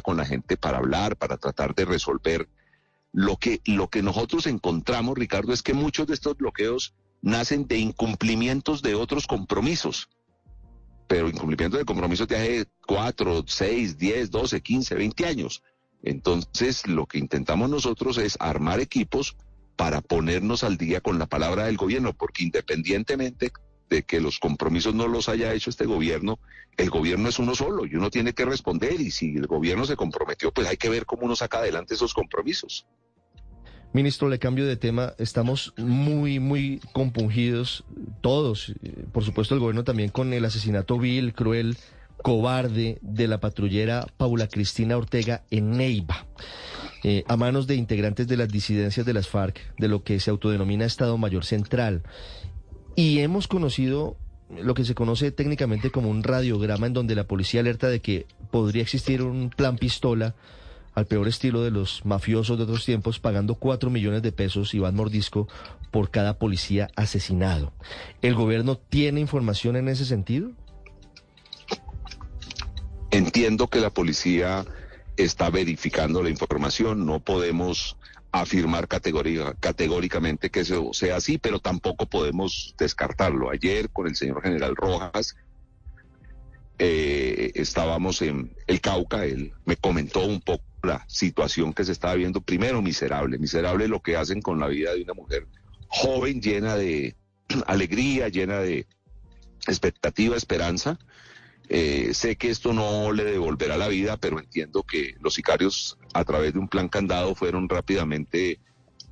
con la gente para hablar, para tratar de resolver. Lo que, lo que nosotros encontramos, Ricardo, es que muchos de estos bloqueos nacen de incumplimientos de otros compromisos. Pero incumplimientos de compromisos de hace 4, 6, 10, 12, 15, 20 años. Entonces, lo que intentamos nosotros es armar equipos para ponernos al día con la palabra del gobierno, porque independientemente de que los compromisos no los haya hecho este gobierno, el gobierno es uno solo y uno tiene que responder y si el gobierno se comprometió, pues hay que ver cómo uno saca adelante esos compromisos. Ministro, le cambio de tema. Estamos muy, muy compungidos, todos, por supuesto el gobierno también, con el asesinato vil, cruel, cobarde de la patrullera Paula Cristina Ortega en Neiva, eh, a manos de integrantes de las disidencias de las FARC, de lo que se autodenomina Estado Mayor Central. Y hemos conocido lo que se conoce técnicamente como un radiograma en donde la policía alerta de que podría existir un plan pistola al peor estilo de los mafiosos de otros tiempos, pagando cuatro millones de pesos, Iván Mordisco, por cada policía asesinado. ¿El gobierno tiene información en ese sentido? Entiendo que la policía está verificando la información, no podemos afirmar categóricamente que eso sea así, pero tampoco podemos descartarlo. Ayer con el señor general Rojas eh, estábamos en el Cauca, él me comentó un poco la situación que se estaba viendo, primero miserable, miserable lo que hacen con la vida de una mujer joven, llena de alegría, llena de expectativa, esperanza, eh, sé que esto no le devolverá la vida, pero entiendo que los sicarios a través de un plan candado fueron rápidamente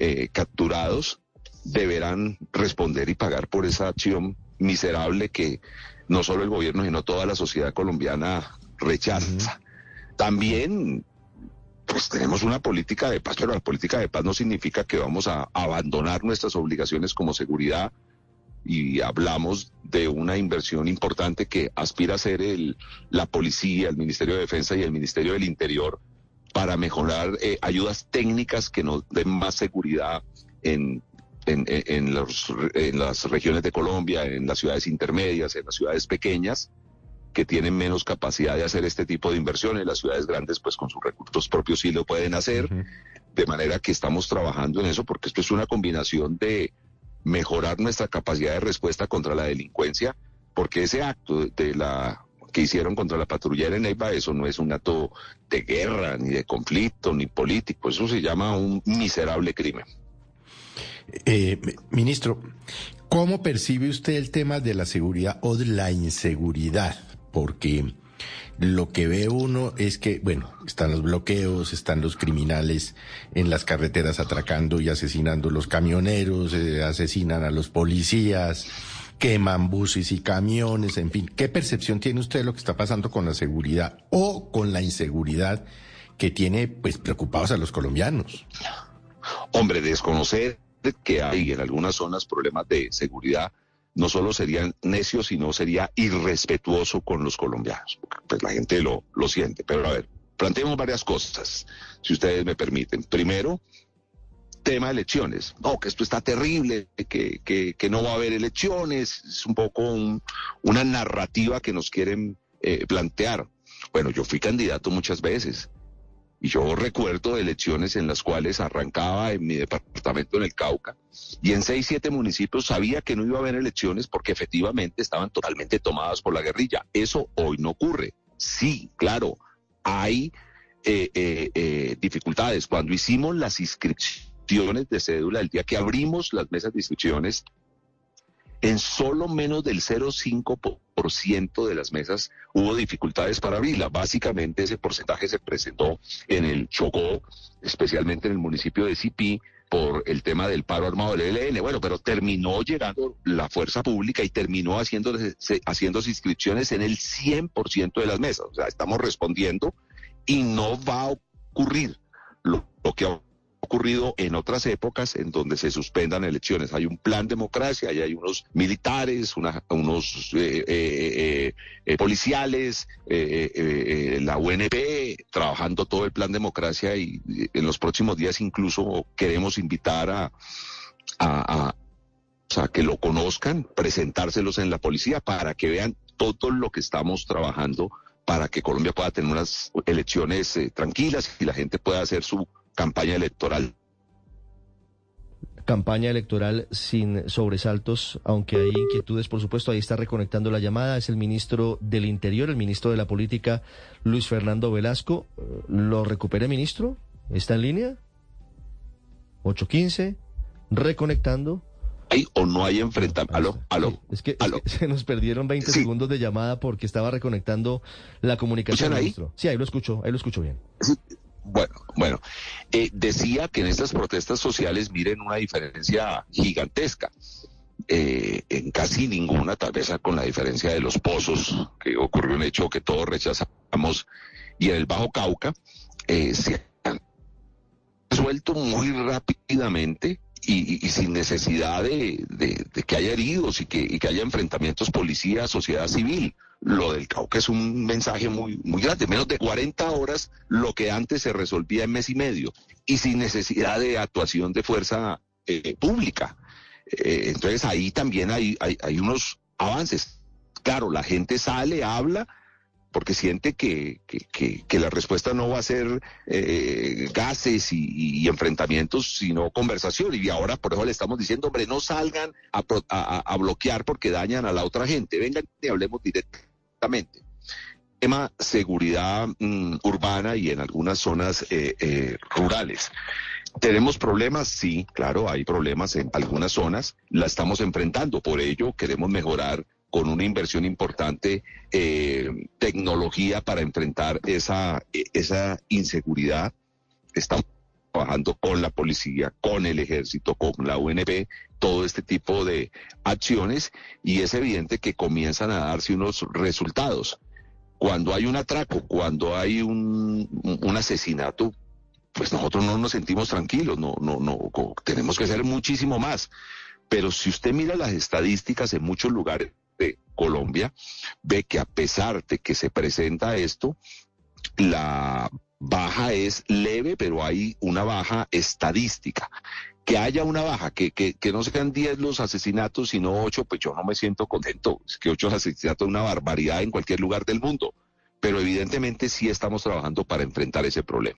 eh, capturados. Deberán responder y pagar por esa acción miserable que no solo el gobierno, sino toda la sociedad colombiana rechaza. También pues tenemos una política de paz, pero la política de paz no significa que vamos a abandonar nuestras obligaciones como seguridad y hablamos de una inversión importante que aspira a ser el, la policía, el Ministerio de Defensa y el Ministerio del Interior para mejorar eh, ayudas técnicas que nos den más seguridad en, en, en, los, en las regiones de Colombia, en las ciudades intermedias, en las ciudades pequeñas que tienen menos capacidad de hacer este tipo de inversiones. Las ciudades grandes, pues con sus recursos propios sí lo pueden hacer. De manera que estamos trabajando en eso porque esto es una combinación de mejorar nuestra capacidad de respuesta contra la delincuencia, porque ese acto de la que hicieron contra la patrullera en Neiva, eso no es un acto de guerra, ni de conflicto, ni político, eso se llama un miserable crimen. Eh, ministro, ¿cómo percibe usted el tema de la seguridad o de la inseguridad? Porque lo que ve uno es que, bueno, están los bloqueos, están los criminales en las carreteras atracando y asesinando a los camioneros, eh, asesinan a los policías, queman buses y camiones, en fin. ¿Qué percepción tiene usted de lo que está pasando con la seguridad o con la inseguridad que tiene, pues, preocupados a los colombianos? Hombre, desconocer que hay en algunas zonas problemas de seguridad no solo sería necio, sino sería irrespetuoso con los colombianos. Pues la gente lo, lo siente. Pero a ver, planteemos varias cosas, si ustedes me permiten. Primero, tema de elecciones. No, que esto está terrible, que, que, que no va a haber elecciones. Es un poco una narrativa que nos quieren eh, plantear. Bueno, yo fui candidato muchas veces. Y yo recuerdo elecciones en las cuales arrancaba en mi departamento en el Cauca y en seis, siete municipios sabía que no iba a haber elecciones porque efectivamente estaban totalmente tomadas por la guerrilla. Eso hoy no ocurre. Sí, claro, hay eh, eh, eh, dificultades. Cuando hicimos las inscripciones de cédula, el día que abrimos las mesas de inscripciones, en solo menos del 0,5% de las mesas hubo dificultades para abrirla. Básicamente ese porcentaje se presentó en el Chocó, especialmente en el municipio de Cipí, por el tema del paro armado del ELN. Bueno, pero terminó llegando la fuerza pública y terminó haciendo, haciendo inscripciones en el 100% de las mesas. O sea, estamos respondiendo y no va a ocurrir lo, que ocurrido en otras épocas en donde se suspendan elecciones. Hay un plan democracia, y hay unos militares, unos eh, eh, eh, policiales, la UNP trabajando todo el plan democracia y en los próximos días incluso queremos invitar a, que lo conozcan, presentárselos en la policía para que vean todo lo que estamos trabajando para que Colombia pueda tener unas elecciones eh, tranquilas y la gente pueda hacer su campaña electoral. Campaña electoral sin sobresaltos, aunque hay inquietudes, por supuesto. Ahí está reconectando la llamada. Es el ministro del Interior, el ministro de la Política, Luis Fernando Velasco. ¿Lo recupere, ministro? ¿Está en línea? 815, reconectando. ¿Hay o no hay enfrentamiento? Aló, aló. Es que, se nos perdieron 20 segundos de llamada porque estaba reconectando la comunicación. ahí? Ministro. Sí, ahí lo escucho, ahí lo escucho bien. Bueno, bueno, eh, decía que en estas protestas sociales miren una diferencia gigantesca. Eh, en casi ninguna, tal vez con la diferencia de los pozos, que ocurrió un hecho que todos rechazamos, y en el Bajo Cauca, eh, se han resuelto muy rápidamente y, sin necesidad de, que haya heridos y que, haya enfrentamientos policía-sociedad civil lo del Cauca es un mensaje muy, muy grande. Menos de 40 horas lo que antes se resolvía en mes y medio y sin necesidad de actuación de fuerza eh, pública. Eh, entonces ahí también hay, hay, unos avances. Claro, la gente sale, habla, porque siente que, que, la respuesta no va a ser eh, gases y, enfrentamientos, sino conversación. Y ahora, por eso le estamos diciendo, hombre, no salgan a, a bloquear porque dañan a la otra gente. Vengan y hablemos directamente. Tema seguridad mm, urbana y en algunas zonas eh, eh, rurales. ¿Tenemos problemas? Sí, claro, hay problemas en algunas zonas. La estamos enfrentando. Por ello, queremos mejorar con una inversión importante eh, tecnología para enfrentar esa, esa inseguridad. Estamos trabajando con la policía, con el ejército, con la UNP, todo este tipo de acciones y es evidente que comienzan a darse unos resultados. Cuando hay un atraco, cuando hay un, un asesinato, pues nosotros no nos sentimos tranquilos, no, no, no, tenemos que hacer muchísimo más. Pero si usted mira las estadísticas en muchos lugares Colombia, ve que a pesar de que se presenta esto, la baja es leve, pero hay una baja estadística que haya una baja, que, que, que no sean 10 los asesinatos, sino 8, pues yo no me siento contento. Es que 8 asesinatos es una barbaridad en cualquier lugar del mundo. Pero evidentemente sí estamos trabajando para enfrentar ese problema.